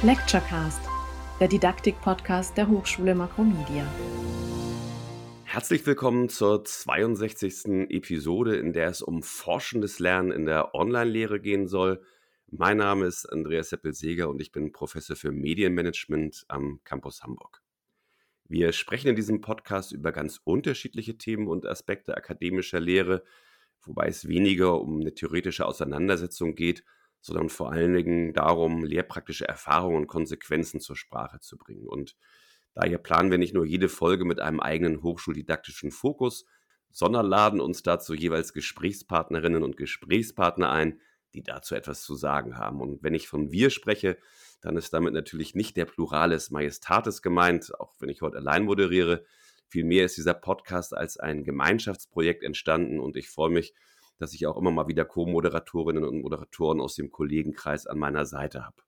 Lecturecast, der Didaktik-Podcast der Hochschule Makromedia. Herzlich willkommen zur 62. Episode, in der es um forschendes Lernen in der Online-Lehre gehen soll. Mein Name ist Andreas Seppel-Seger und ich bin Professor für Medienmanagement am Campus Hamburg. Wir sprechen in diesem Podcast über ganz unterschiedliche Themen und Aspekte akademischer Lehre, wobei es weniger um eine theoretische Auseinandersetzung geht, sondern vor allen Dingen darum, lehrpraktische Erfahrungen und Konsequenzen zur Sprache zu bringen. Und daher planen wir nicht nur jede Folge mit einem eigenen hochschuldidaktischen Fokus, sondern laden uns dazu jeweils Gesprächspartnerinnen und Gesprächspartner ein, die dazu etwas zu sagen haben. Und wenn ich von wir spreche, dann ist damit natürlich nicht der Pluralis Majestatis gemeint, auch wenn ich heute allein moderiere. Vielmehr ist dieser Podcast als ein Gemeinschaftsprojekt entstanden und ich freue mich, dass ich auch immer mal wieder Co-Moderatorinnen und Moderatoren aus dem Kollegenkreis an meiner Seite habe.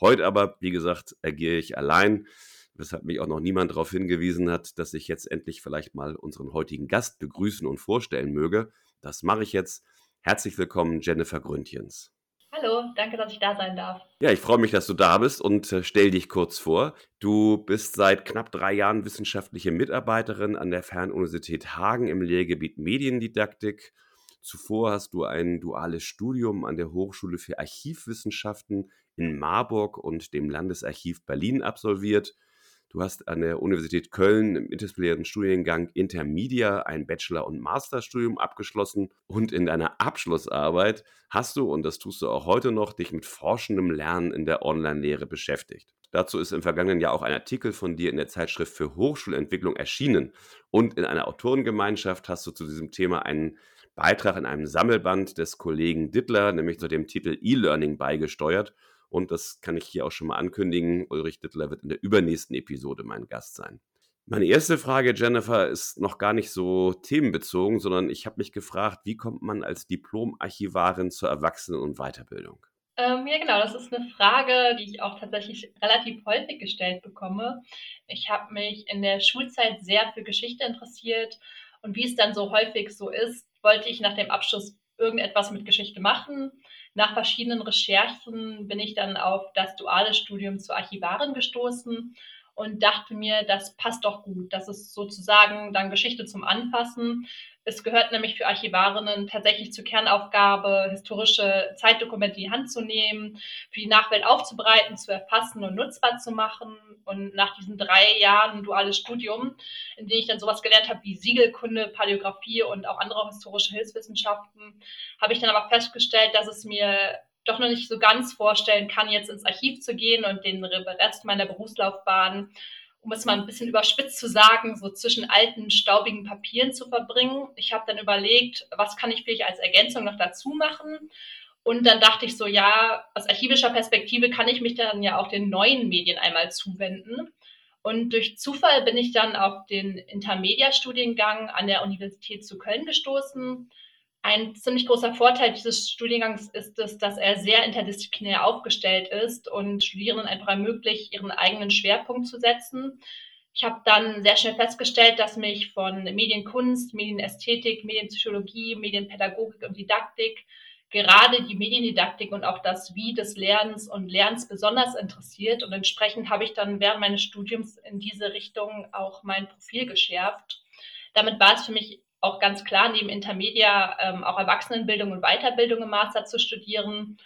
Heute aber, wie gesagt, agiere ich allein, weshalb mich auch noch niemand darauf hingewiesen hat, dass ich jetzt endlich vielleicht mal unseren heutigen Gast begrüßen und vorstellen möge. Das mache ich jetzt. Herzlich willkommen, Jennifer Gründchens. Hallo, danke, dass ich da sein darf. Ja, ich freue mich, dass du da bist und äh, stell dich kurz vor. Du bist seit knapp drei Jahren wissenschaftliche Mitarbeiterin an der Fernuniversität Hagen im Lehrgebiet Mediendidaktik Zuvor hast du ein duales Studium an der Hochschule für Archivwissenschaften in Marburg und dem Landesarchiv Berlin absolviert. Du hast an der Universität Köln im interdisziplinären Studiengang Intermedia ein Bachelor- und Masterstudium abgeschlossen und in deiner Abschlussarbeit hast du, und das tust du auch heute noch, dich mit forschendem Lernen in der Online-Lehre beschäftigt. Dazu ist im vergangenen Jahr auch ein Artikel von dir in der Zeitschrift für Hochschulentwicklung erschienen. Und in einer Autorengemeinschaft hast du zu diesem Thema einen Beitrag in einem Sammelband des Kollegen Dittler, nämlich zu dem Titel E-Learning beigesteuert. Und das kann ich hier auch schon mal ankündigen. Ulrich Dittler wird in der übernächsten Episode mein Gast sein. Meine erste Frage, Jennifer, ist noch gar nicht so themenbezogen, sondern ich habe mich gefragt, wie kommt man als Diplom-Archivarin zur Erwachsenen- und Weiterbildung? Ähm, ja, genau, das ist eine Frage, die ich auch tatsächlich relativ häufig gestellt bekomme. Ich habe mich in der Schulzeit sehr für Geschichte interessiert und wie es dann so häufig so ist, wollte ich nach dem Abschluss irgendetwas mit Geschichte machen. Nach verschiedenen Recherchen bin ich dann auf das duale Studium zur Archivarin gestoßen und dachte mir, das passt doch gut. Das ist sozusagen dann Geschichte zum Anfassen. Es gehört nämlich für Archivarinnen tatsächlich zur Kernaufgabe, historische Zeitdokumente in die Hand zu nehmen, für die Nachwelt aufzubereiten, zu erfassen und nutzbar zu machen. Und nach diesen drei Jahren duales Studium, in dem ich dann sowas gelernt habe wie Siegelkunde, Paläographie und auch andere historische Hilfswissenschaften, habe ich dann aber festgestellt, dass es mir doch noch nicht so ganz vorstellen kann, jetzt ins Archiv zu gehen und den Rest meiner Berufslaufbahn, um es mal ein bisschen überspitzt zu sagen, so zwischen alten, staubigen Papieren zu verbringen. Ich habe dann überlegt, was kann ich vielleicht als Ergänzung noch dazu machen? Und dann dachte ich so, ja, aus archivischer Perspektive kann ich mich dann ja auch den neuen Medien einmal zuwenden. Und durch Zufall bin ich dann auf den Intermedia-Studiengang an der Universität zu Köln gestoßen ein ziemlich großer Vorteil dieses Studiengangs ist es, dass er sehr interdisziplinär aufgestellt ist und Studierenden einfach ermöglicht, ihren eigenen Schwerpunkt zu setzen. Ich habe dann sehr schnell festgestellt, dass mich von Medienkunst, Medienästhetik, Medienpsychologie, Medienpädagogik und Didaktik gerade die Mediendidaktik und auch das Wie des Lernens und Lernens besonders interessiert. Und entsprechend habe ich dann während meines Studiums in diese Richtung auch mein Profil geschärft. Damit war es für mich auch ganz klar neben Intermedia ähm, auch Erwachsenenbildung und Weiterbildung im Master zu studieren.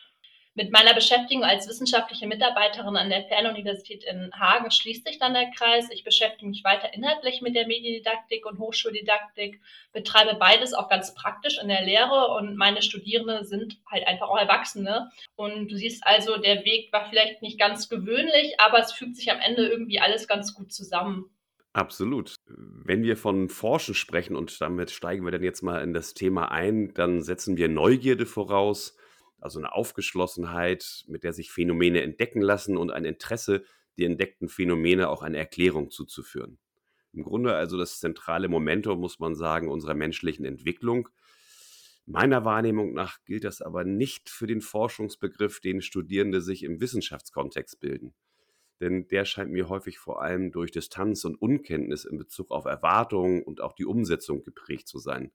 Mit meiner Beschäftigung als wissenschaftliche Mitarbeiterin an der Fernuniversität in Hagen schließt sich dann der Kreis. Ich beschäftige mich weiter inhaltlich mit der Mediendidaktik und Hochschuldidaktik, betreibe beides auch ganz praktisch in der Lehre und meine Studierende sind halt einfach auch Erwachsene. Und du siehst also, der Weg war vielleicht nicht ganz gewöhnlich, aber es fügt sich am Ende irgendwie alles ganz gut zusammen. Absolut. Wenn wir von Forschen sprechen und damit steigen wir dann jetzt mal in das Thema ein, dann setzen wir Neugierde voraus, also eine Aufgeschlossenheit, mit der sich Phänomene entdecken lassen und ein Interesse, die entdeckten Phänomene auch eine Erklärung zuzuführen. Im Grunde also das zentrale Momentum, muss man sagen, unserer menschlichen Entwicklung. Meiner Wahrnehmung nach gilt das aber nicht für den Forschungsbegriff, den Studierende sich im Wissenschaftskontext bilden denn der scheint mir häufig vor allem durch Distanz und Unkenntnis in Bezug auf Erwartungen und auch die Umsetzung geprägt zu sein.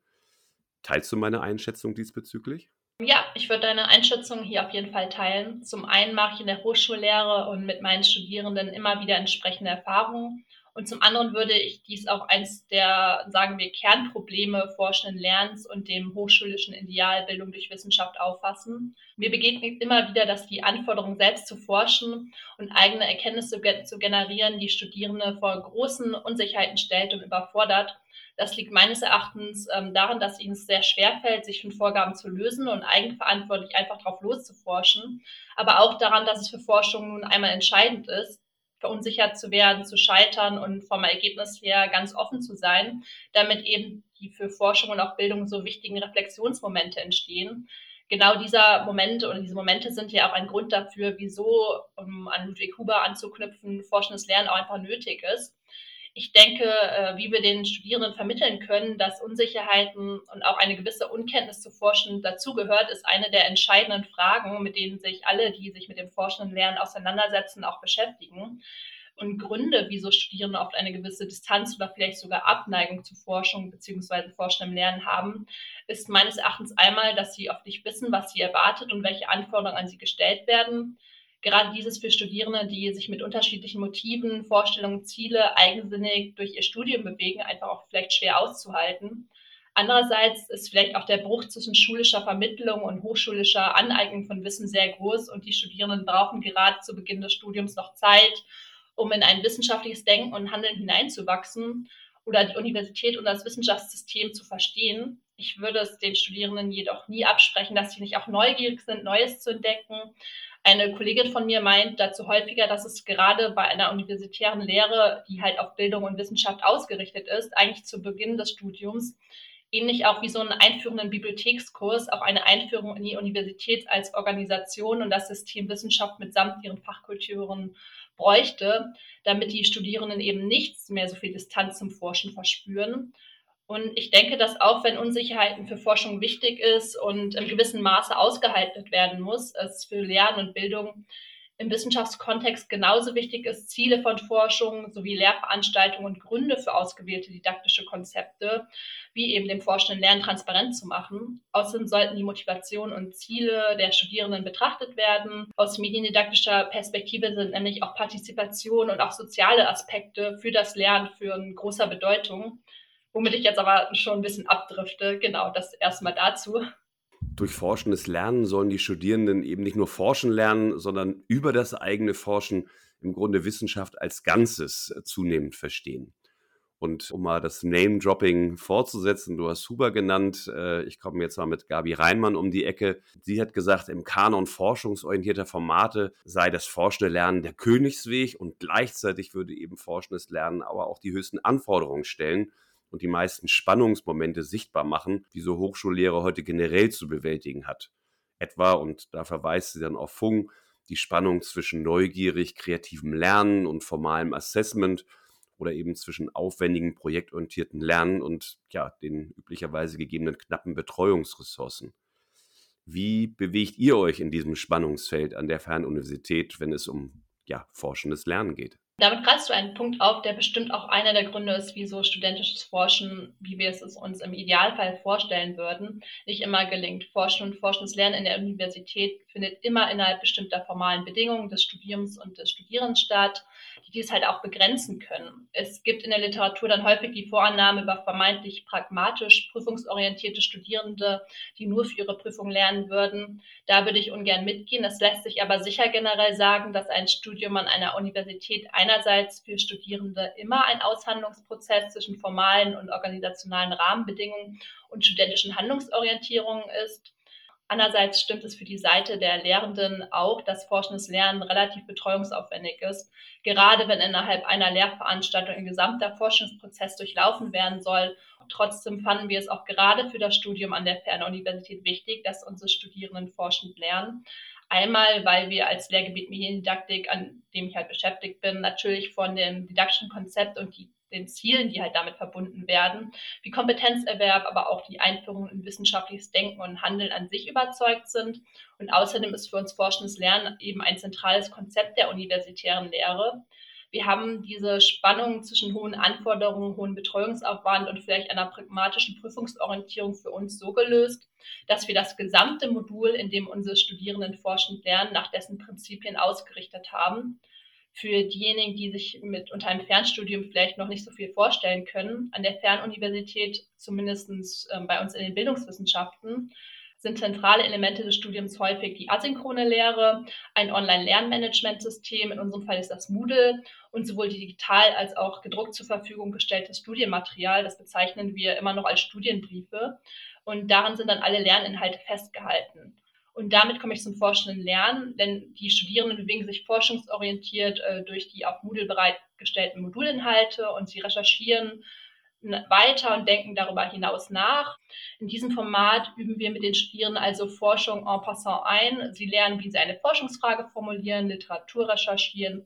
Teilst du meine Einschätzung diesbezüglich? Ja, ich würde deine Einschätzung hier auf jeden Fall teilen. Zum einen mache ich in der Hochschullehre und mit meinen Studierenden immer wieder entsprechende Erfahrungen. Und zum anderen würde ich dies auch eins der, sagen wir, Kernprobleme forschenden Lernens und dem hochschulischen Ideal Bildung durch Wissenschaft auffassen. Mir begegnet immer wieder, dass die Anforderung, selbst zu forschen und eigene Erkenntnisse zu generieren, die Studierende vor großen Unsicherheiten stellt und überfordert. Das liegt meines Erachtens ähm, daran, dass ihnen es sehr schwer fällt, sich von Vorgaben zu lösen und eigenverantwortlich einfach drauf loszuforschen. Aber auch daran, dass es für Forschung nun einmal entscheidend ist, verunsichert zu werden, zu scheitern und vom Ergebnis her ganz offen zu sein, damit eben die für Forschung und auch Bildung so wichtigen Reflexionsmomente entstehen. Genau dieser Momente oder diese Momente sind ja auch ein Grund dafür, wieso, um an Ludwig Huber anzuknüpfen, forschendes Lernen auch einfach nötig ist ich denke, äh, wie wir den Studierenden vermitteln können, dass Unsicherheiten und auch eine gewisse Unkenntnis zu forschen dazugehört, ist eine der entscheidenden Fragen, mit denen sich alle, die sich mit dem forschenden Lernen auseinandersetzen, auch beschäftigen. Und Gründe, wieso Studierende oft eine gewisse Distanz oder vielleicht sogar Abneigung zu Forschung bzw. forschendem Lernen haben, ist meines Erachtens einmal, dass sie oft nicht wissen, was sie erwartet und welche Anforderungen an sie gestellt werden gerade dieses für Studierende, die sich mit unterschiedlichen Motiven, Vorstellungen, Ziele eigensinnig durch ihr Studium bewegen, einfach auch vielleicht schwer auszuhalten. Andererseits ist vielleicht auch der Bruch zwischen schulischer Vermittlung und hochschulischer Aneignung von Wissen sehr groß und die Studierenden brauchen gerade zu Beginn des Studiums noch Zeit, um in ein wissenschaftliches Denken und Handeln hineinzuwachsen oder die Universität und das Wissenschaftssystem zu verstehen. Ich würde es den Studierenden jedoch nie absprechen, dass sie nicht auch neugierig sind, Neues zu entdecken eine Kollegin von mir meint dazu häufiger, dass es gerade bei einer universitären Lehre, die halt auf Bildung und Wissenschaft ausgerichtet ist, eigentlich zu Beginn des Studiums ähnlich auch wie so einen einführenden Bibliothekskurs, auch eine Einführung in die Universität als Organisation und das System Wissenschaft mitsamt ihren Fachkulturen bräuchte, damit die Studierenden eben nichts mehr so viel Distanz zum Forschen verspüren und ich denke, dass auch wenn Unsicherheiten für Forschung wichtig ist und im gewissen Maße ausgehalten werden muss, es für Lernen und Bildung im Wissenschaftskontext genauso wichtig ist, Ziele von Forschung sowie Lehrveranstaltungen und Gründe für ausgewählte didaktische Konzepte, wie eben dem forschenden Lernen transparent zu machen. Außerdem sollten die Motivation und Ziele der Studierenden betrachtet werden. Aus mediendidaktischer Perspektive sind nämlich auch Partizipation und auch soziale Aspekte für das Lernen für großer Bedeutung. Womit ich jetzt aber schon ein bisschen abdrifte. Genau, das erstmal dazu. Durch forschendes Lernen sollen die Studierenden eben nicht nur forschen lernen, sondern über das eigene Forschen im Grunde Wissenschaft als Ganzes äh, zunehmend verstehen. Und um mal das Name-Dropping fortzusetzen, du hast Huber genannt, äh, ich komme jetzt mal mit Gabi Reinmann um die Ecke. Sie hat gesagt, im Kanon forschungsorientierter Formate sei das forschende Lernen der Königsweg und gleichzeitig würde eben forschendes Lernen aber auch die höchsten Anforderungen stellen und die meisten Spannungsmomente sichtbar machen, die so Hochschullehre heute generell zu bewältigen hat. Etwa, und da verweist sie dann auf Fung, die Spannung zwischen neugierig kreativem Lernen und formalem Assessment oder eben zwischen aufwendigen projektorientierten Lernen und ja, den üblicherweise gegebenen knappen Betreuungsressourcen. Wie bewegt ihr euch in diesem Spannungsfeld an der Fernuniversität, wenn es um ja, forschendes Lernen geht? Damit greifst du einen Punkt auf, der bestimmt auch einer der Gründe ist, wieso studentisches Forschen, wie wir es uns im Idealfall vorstellen würden, nicht immer gelingt. Forschen und forschendes Lernen in der Universität findet immer innerhalb bestimmter formalen Bedingungen des Studiums und des Studierens statt, die dies halt auch begrenzen können. Es gibt in der Literatur dann häufig die Vorannahme über vermeintlich pragmatisch prüfungsorientierte Studierende, die nur für ihre Prüfung lernen würden. Da würde ich ungern mitgehen. Es lässt sich aber sicher generell sagen, dass ein Studium an einer Universität einerseits für Studierende immer ein Aushandlungsprozess zwischen formalen und organisationalen Rahmenbedingungen und studentischen Handlungsorientierungen ist. Andererseits stimmt es für die Seite der Lehrenden auch, dass forschendes Lernen relativ betreuungsaufwendig ist, gerade wenn innerhalb einer Lehrveranstaltung ein gesamter Forschungsprozess durchlaufen werden soll. Trotzdem fanden wir es auch gerade für das Studium an der Fernuniversität wichtig, dass unsere Studierenden forschend lernen. Einmal, weil wir als Lehrgebiet Mediendidaktik, an dem ich halt beschäftigt bin, natürlich von dem didaktischen Konzept und die den Zielen, die halt damit verbunden werden, wie Kompetenzerwerb, aber auch die Einführung in wissenschaftliches Denken und Handeln an sich überzeugt sind. Und außerdem ist für uns forschendes Lernen eben ein zentrales Konzept der universitären Lehre. Wir haben diese Spannung zwischen hohen Anforderungen, hohen Betreuungsaufwand und vielleicht einer pragmatischen Prüfungsorientierung für uns so gelöst, dass wir das gesamte Modul, in dem unsere Studierenden forschend lernen, nach dessen Prinzipien ausgerichtet haben. Für diejenigen, die sich mit unter einem Fernstudium vielleicht noch nicht so viel vorstellen können, an der Fernuniversität, zumindest äh, bei uns in den Bildungswissenschaften, sind zentrale Elemente des Studiums häufig die asynchrone Lehre, ein Online-Lernmanagementsystem, in unserem Fall ist das Moodle, und sowohl digital als auch gedruckt zur Verfügung gestelltes Studienmaterial, das bezeichnen wir immer noch als Studienbriefe. Und darin sind dann alle Lerninhalte festgehalten. Und damit komme ich zum forschenden Lernen, denn die Studierenden bewegen sich forschungsorientiert äh, durch die auf Moodle bereitgestellten Modulinhalte und sie recherchieren weiter und denken darüber hinaus nach. In diesem Format üben wir mit den Studierenden also Forschung en passant ein. Sie lernen, wie sie eine Forschungsfrage formulieren, Literatur recherchieren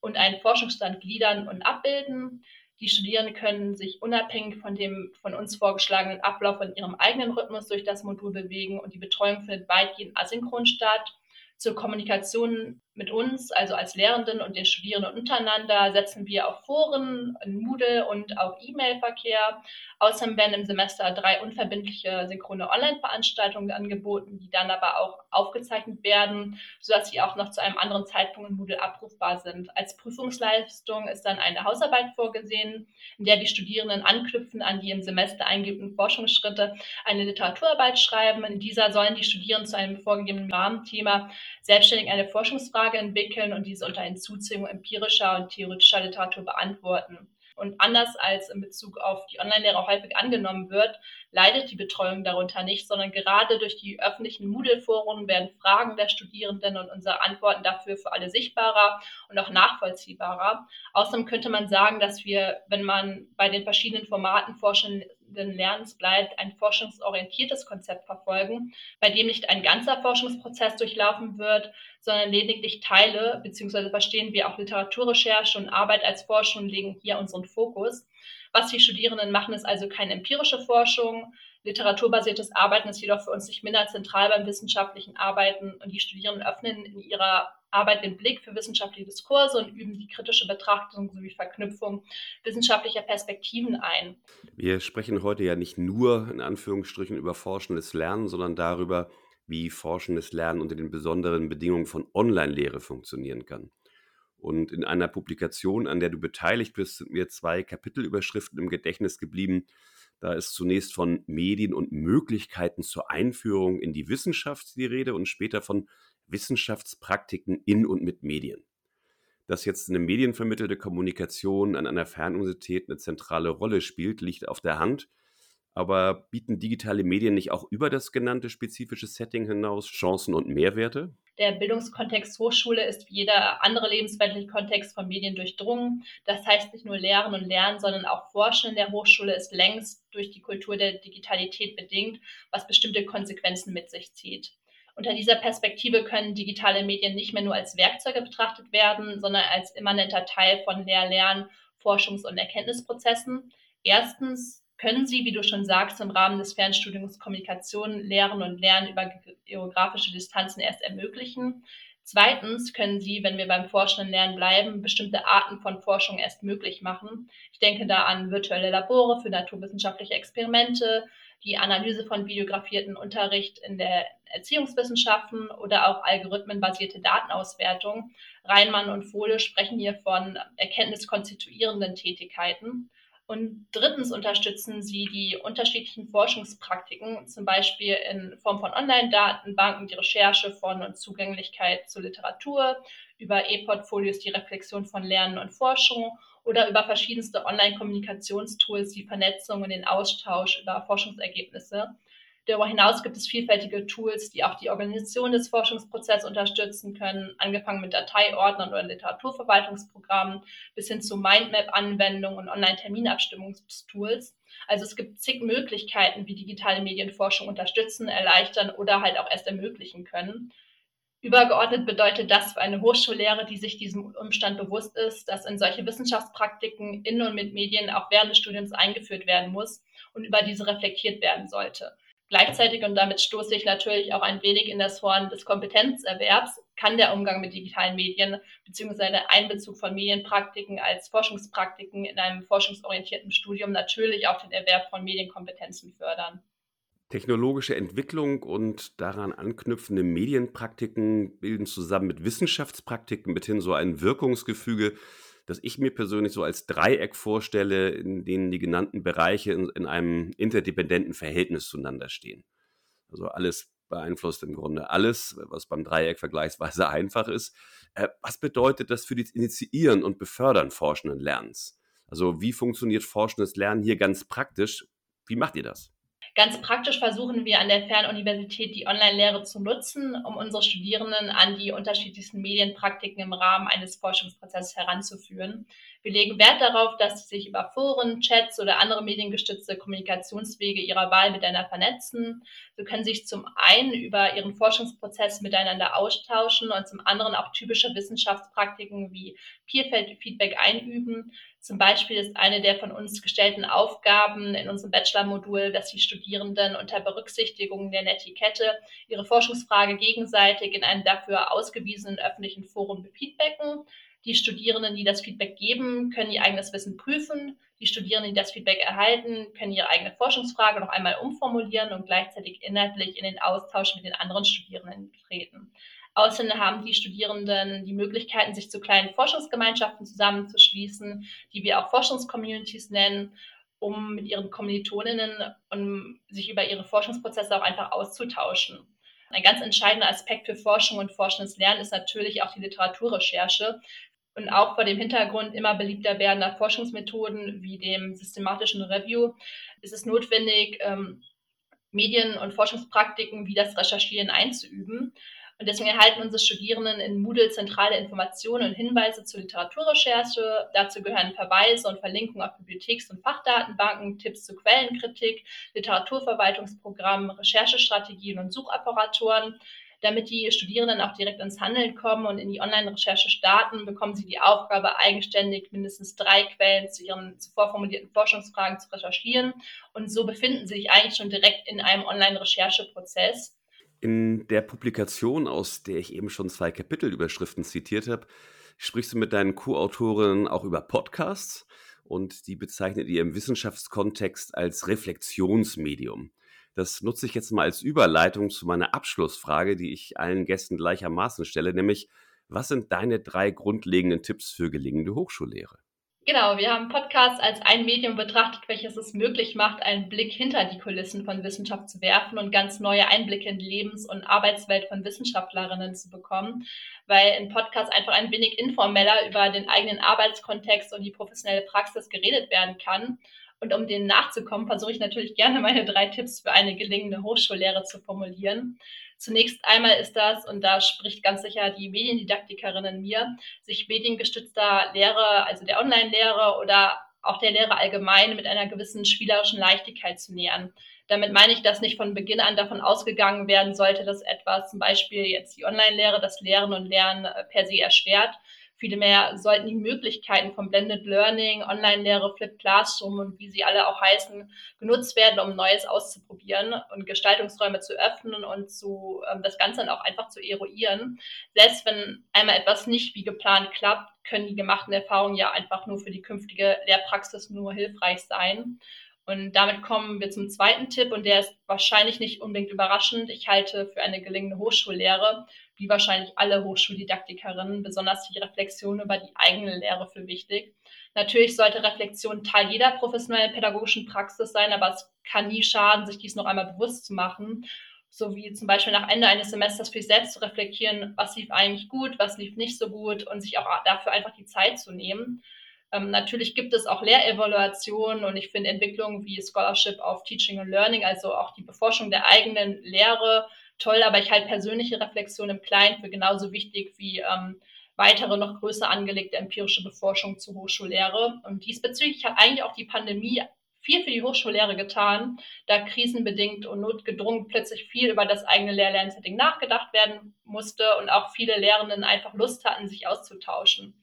und einen Forschungsstand gliedern und abbilden. Die Studierenden können sich unabhängig von dem von uns vorgeschlagenen Ablauf in ihrem eigenen Rhythmus durch das Modul bewegen und die Betreuung findet weitgehend asynchron statt. Zur Kommunikation mit uns, also als Lehrenden und den Studierenden untereinander, setzen wir auf Foren, in Moodle und auch E-Mail-Verkehr. Außerdem werden im Semester drei unverbindliche synchrone Online-Veranstaltungen angeboten, die dann aber auch aufgezeichnet werden, sodass sie auch noch zu einem anderen Zeitpunkt in Moodle abrufbar sind. Als Prüfungsleistung ist dann eine Hausarbeit vorgesehen, in der die Studierenden anknüpfen an die im Semester eingeübten Forschungsschritte eine Literaturarbeit schreiben. In dieser sollen die Studierenden zu einem vorgegebenen Rahmenthema selbstständig eine Forschungsfrage Frage entwickeln und diese unter Hinzuziehung empirischer und theoretischer Literatur beantworten. Und anders als in Bezug auf die Online-Lehre häufig angenommen wird, leidet die Betreuung darunter nicht, sondern gerade durch die öffentlichen Moodle-Foren werden Fragen der Studierenden und unsere Antworten dafür für alle sichtbarer und auch nachvollziehbarer. Außerdem könnte man sagen, dass wir, wenn man bei den verschiedenen Formaten forschen Lernens bleibt, ein forschungsorientiertes Konzept verfolgen, bei dem nicht ein ganzer Forschungsprozess durchlaufen wird, sondern lediglich Teile, beziehungsweise verstehen wir auch Literaturrecherche und Arbeit als Forschung und legen hier unseren Fokus. Was die Studierenden machen, ist also keine empirische Forschung. Literaturbasiertes Arbeiten ist jedoch für uns nicht minder zentral beim wissenschaftlichen Arbeiten und die Studierenden öffnen in ihrer Arbeit den Blick für wissenschaftliche Diskurse und üben die kritische Betrachtung sowie Verknüpfung wissenschaftlicher Perspektiven ein. Wir sprechen heute ja nicht nur in Anführungsstrichen über forschendes Lernen, sondern darüber, wie forschendes Lernen unter den besonderen Bedingungen von Online-Lehre funktionieren kann. Und in einer Publikation, an der du beteiligt bist, sind mir zwei Kapitelüberschriften im Gedächtnis geblieben. Da ist zunächst von Medien und Möglichkeiten zur Einführung in die Wissenschaft die Rede und später von Wissenschaftspraktiken in und mit Medien. Dass jetzt eine medienvermittelte Kommunikation an einer Fernuniversität eine zentrale Rolle spielt, liegt auf der Hand. Aber bieten digitale Medien nicht auch über das genannte spezifische Setting hinaus Chancen und Mehrwerte? Der Bildungskontext Hochschule ist wie jeder andere lebensweltliche Kontext von Medien durchdrungen. Das heißt nicht nur Lehren und Lernen, sondern auch Forschen in der Hochschule ist längst durch die Kultur der Digitalität bedingt, was bestimmte Konsequenzen mit sich zieht. Unter dieser Perspektive können digitale Medien nicht mehr nur als Werkzeuge betrachtet werden, sondern als immanenter Teil von Lehr-, Lern-, Forschungs- und Erkenntnisprozessen. Erstens können Sie, wie du schon sagst, im Rahmen des Fernstudiums Kommunikation, Lehren und Lernen über geografische Distanzen erst ermöglichen. Zweitens können Sie, wenn wir beim forschenden Lernen bleiben, bestimmte Arten von Forschung erst möglich machen. Ich denke da an virtuelle Labore für naturwissenschaftliche Experimente, die Analyse von videografierten Unterricht in der Erziehungswissenschaften oder auch algorithmenbasierte Datenauswertung. Reinmann und Fohle sprechen hier von erkenntniskonstituierenden Tätigkeiten. Und drittens unterstützen sie die unterschiedlichen Forschungspraktiken, zum Beispiel in Form von Online-Datenbanken, die Recherche von und Zugänglichkeit zur Literatur, über E-Portfolios die Reflexion von Lernen und Forschung oder über verschiedenste Online-Kommunikationstools die Vernetzung und den Austausch über Forschungsergebnisse. Darüber hinaus gibt es vielfältige Tools, die auch die Organisation des Forschungsprozesses unterstützen können, angefangen mit Dateiordnern oder Literaturverwaltungsprogrammen bis hin zu Mindmap-Anwendungen und Online-Terminabstimmungstools. Also es gibt zig Möglichkeiten, wie digitale Medienforschung unterstützen, erleichtern oder halt auch erst ermöglichen können. Übergeordnet bedeutet das für eine Hochschullehre, die sich diesem Umstand bewusst ist, dass in solche Wissenschaftspraktiken in und mit Medien auch während des Studiums eingeführt werden muss und über diese reflektiert werden sollte. Gleichzeitig, und damit stoße ich natürlich auch ein wenig in das Horn des Kompetenzerwerbs, kann der Umgang mit digitalen Medien bzw. der Einbezug von Medienpraktiken als Forschungspraktiken in einem forschungsorientierten Studium natürlich auch den Erwerb von Medienkompetenzen fördern. Technologische Entwicklung und daran anknüpfende Medienpraktiken bilden zusammen mit Wissenschaftspraktiken mithin so ein Wirkungsgefüge, das ich mir persönlich so als Dreieck vorstelle, in denen die genannten Bereiche in, in einem interdependenten Verhältnis zueinander stehen. Also alles beeinflusst im Grunde alles, was beim Dreieck vergleichsweise einfach ist. Äh, was bedeutet das für das Initiieren und Befördern forschenden Lernens? Also wie funktioniert forschendes Lernen hier ganz praktisch? Wie macht ihr das? Ganz praktisch versuchen wir an der Fernuniversität die Online-Lehre zu nutzen, um unsere Studierenden an die unterschiedlichsten Medienpraktiken im Rahmen eines Forschungsprozesses heranzuführen. Wir legen Wert darauf, dass sie sich über Foren, Chats oder andere mediengestützte Kommunikationswege ihrer Wahl miteinander vernetzen. Sie können sich zum einen über ihren Forschungsprozess miteinander austauschen und zum anderen auch typische Wissenschaftspraktiken wie Peer-Feedback einüben. Zum Beispiel ist eine der von uns gestellten Aufgaben in unserem Bachelor-Modul, dass die Studierenden unter Berücksichtigung der Netiquette ihre Forschungsfrage gegenseitig in einem dafür ausgewiesenen öffentlichen Forum befeedbacken. Die Studierenden, die das Feedback geben, können ihr eigenes Wissen prüfen. Die Studierenden, die das Feedback erhalten, können ihre eigene Forschungsfrage noch einmal umformulieren und gleichzeitig inhaltlich in den Austausch mit den anderen Studierenden treten. Außerdem haben die Studierenden die Möglichkeiten, sich zu kleinen Forschungsgemeinschaften zusammenzuschließen, die wir auch Forschungscommunities nennen, um mit ihren Kommilitoninnen um sich über ihre Forschungsprozesse auch einfach auszutauschen. Ein ganz entscheidender Aspekt für Forschung und forschendes Lernen ist natürlich auch die Literaturrecherche. Und auch vor dem Hintergrund immer beliebter werdender Forschungsmethoden wie dem systematischen Review ist es notwendig, ähm, Medien- und Forschungspraktiken wie das Recherchieren einzuüben. Und deswegen erhalten unsere Studierenden in Moodle zentrale Informationen und Hinweise zur Literaturrecherche. Dazu gehören Verweise und Verlinkungen auf Bibliotheks- und Fachdatenbanken, Tipps zu Quellenkritik, Literaturverwaltungsprogrammen, Recherchestrategien und Suchapparaturen. Damit die Studierenden auch direkt ins Handeln kommen und in die Online-Recherche starten, bekommen sie die Aufgabe, eigenständig mindestens drei Quellen zu ihren zuvor formulierten Forschungsfragen zu recherchieren. Und so befinden sie sich eigentlich schon direkt in einem Online-Rechercheprozess. In der Publikation, aus der ich eben schon zwei Kapitelüberschriften zitiert habe, sprichst du mit deinen Co-Autorinnen auch über Podcasts und die bezeichnet ihr im Wissenschaftskontext als Reflexionsmedium. Das nutze ich jetzt mal als Überleitung zu meiner Abschlussfrage, die ich allen Gästen gleichermaßen stelle, nämlich was sind deine drei grundlegenden Tipps für gelingende Hochschullehre? Genau, wir haben Podcasts als ein Medium betrachtet, welches es möglich macht, einen Blick hinter die Kulissen von Wissenschaft zu werfen und ganz neue Einblicke in die Lebens- und Arbeitswelt von Wissenschaftlerinnen zu bekommen, weil in Podcasts einfach ein wenig informeller über den eigenen Arbeitskontext und die professionelle Praxis geredet werden kann. Und um denen nachzukommen, versuche ich natürlich gerne meine drei Tipps für eine gelingende Hochschullehre zu formulieren. Zunächst einmal ist das, und da spricht ganz sicher die Mediendidaktikerin in mir, sich mediengestützter Lehre, also der Online-Lehre oder auch der Lehre allgemein mit einer gewissen spielerischen Leichtigkeit zu nähern. Damit meine ich, dass nicht von Beginn an davon ausgegangen werden sollte, dass etwas, zum Beispiel jetzt die Online-Lehre, das Lehren und Lernen äh, per se erschwert, Vielmehr sollten die Möglichkeiten von Blended Learning, Online-Lehre, Flip Classroom und wie sie alle auch heißen, genutzt werden, um Neues auszuprobieren und Gestaltungsräume zu öffnen und zu, ähm, das Ganze dann auch einfach zu eruieren. Selbst wenn einmal etwas nicht wie geplant klappt, können die gemachten Erfahrungen ja einfach nur für die künftige Lehrpraxis nur hilfreich sein. Und damit kommen wir zum zweiten Tipp und der ist wahrscheinlich nicht unbedingt überraschend. Ich halte für eine gelingende Hochschullehre, wie wahrscheinlich alle Hochschuldidaktikerinnen, besonders die Reflexion über die eigene Lehre für wichtig. Natürlich sollte Reflexion Teil jeder professionellen pädagogischen Praxis sein, aber es kann nie schaden, sich dies noch einmal bewusst zu machen. So wie zum Beispiel nach Ende eines Semesters für sich selbst zu reflektieren, was lief eigentlich gut, was lief nicht so gut und sich auch dafür einfach die Zeit zu nehmen. Ähm, natürlich gibt es auch Lehrevaluationen und ich finde Entwicklungen wie Scholarship of Teaching and Learning, also auch die Beforschung der eigenen Lehre, toll, aber ich halte persönliche Reflexion im Kleinen für genauso wichtig wie ähm, weitere, noch größer angelegte empirische Beforschung zur Hochschullehre. Und diesbezüglich hat eigentlich auch die Pandemie viel für die Hochschullehre getan, da krisenbedingt und notgedrungen plötzlich viel über das eigene Lehr-Lernsetting nachgedacht werden musste und auch viele Lehrenden einfach Lust hatten, sich auszutauschen.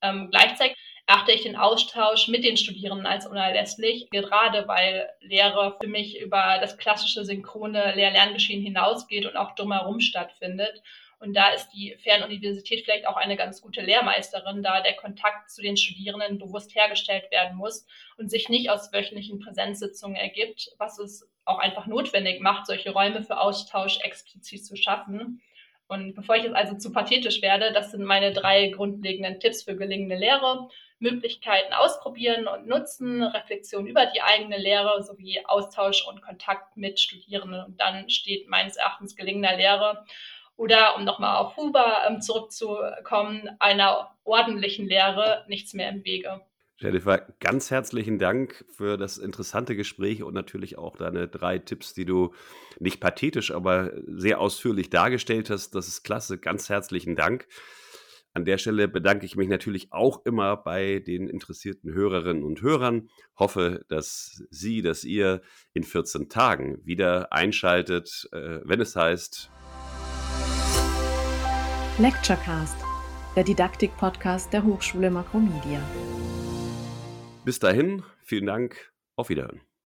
Ähm, gleichzeitig achte ich den Austausch mit den Studierenden als unerlässlich, gerade weil Lehre für mich über das klassische synchrone Lehr-Lerngeschehen hinausgeht und auch drumherum stattfindet. Und da ist die Fernuniversität vielleicht auch eine ganz gute Lehrmeisterin, da der Kontakt zu den Studierenden bewusst hergestellt werden muss und sich nicht aus wöchentlichen Präsenzsitzungen ergibt, was es auch einfach notwendig macht, solche Räume für Austausch explizit zu schaffen. Und bevor ich jetzt also zu pathetisch werde, das sind meine drei grundlegenden Tipps für gelingende Lehre. Möglichkeiten ausprobieren und nutzen, Reflexion über die eigene Lehre sowie Austausch und Kontakt mit Studierenden. Und dann steht meines Erachtens gelingender Lehre oder, um nochmal auf Huber ähm, zurückzukommen, einer ordentlichen Lehre nichts mehr im Wege. Jennifer, ganz herzlichen Dank für das interessante Gespräch und natürlich auch deine drei Tipps, die du nicht pathetisch, aber sehr ausführlich dargestellt hast. Das ist klasse. Ganz herzlichen Dank. An der Stelle bedanke ich mich natürlich auch immer bei den interessierten Hörerinnen und Hörern. Hoffe, dass Sie, dass ihr in 14 Tagen wieder einschaltet, äh, wenn es heißt Lecturecast, der Didaktik-Podcast der Hochschule Makromedia. Bis dahin, vielen Dank, auf Wiederhören.